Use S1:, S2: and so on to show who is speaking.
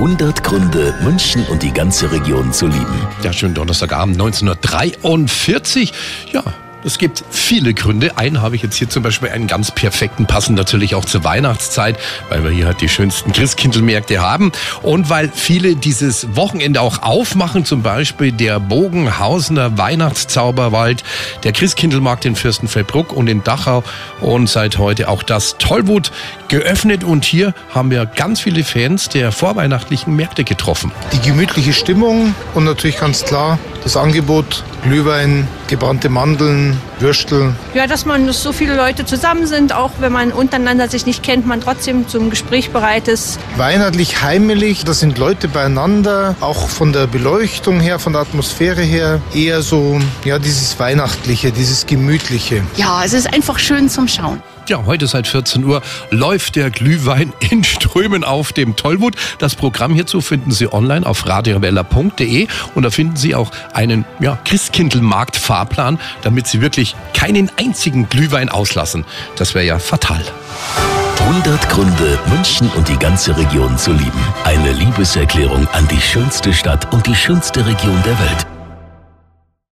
S1: 100 Gründe, München und die ganze Region zu lieben.
S2: Ja, schönen Donnerstagabend 1943. Ja, es gibt viele Gründe. Einen habe ich jetzt hier zum Beispiel einen ganz perfekten, passend natürlich auch zur Weihnachtszeit, weil wir hier halt die schönsten Christkindlmärkte haben und weil viele dieses Wochenende auch aufmachen, zum Beispiel der Bogenhausener Weihnachtszauberwald, der Christkindlmarkt in Fürstenfeldbruck und in Dachau und seit heute auch das Tollwut geöffnet und hier haben wir ganz viele Fans der vorweihnachtlichen Märkte getroffen.
S3: Die gemütliche Stimmung und natürlich ganz klar das Angebot Glühwein, gebrannte Mandeln, Würstel.
S4: Ja, dass man so viele Leute zusammen sind, auch wenn man untereinander sich nicht kennt, man trotzdem zum Gespräch bereit ist.
S3: Weihnachtlich, heimelig, da sind Leute beieinander, auch von der Beleuchtung her, von der Atmosphäre her, eher so, ja, dieses Weihnachtliche, dieses Gemütliche.
S5: Ja, es ist einfach schön zum Schauen.
S2: Ja, heute seit 14 Uhr läuft der Glühwein in Strömen auf dem Tollwut. Das Programm hierzu finden Sie online auf radiowella.de und da finden Sie auch einen ja, Christkindlmarkt-Fahrplan, damit Sie wirklich keinen einzigen Glühwein auslassen. Das wäre ja fatal.
S1: 100 Gründe, München und die ganze Region zu lieben. Eine Liebeserklärung an die schönste Stadt und die schönste Region der Welt.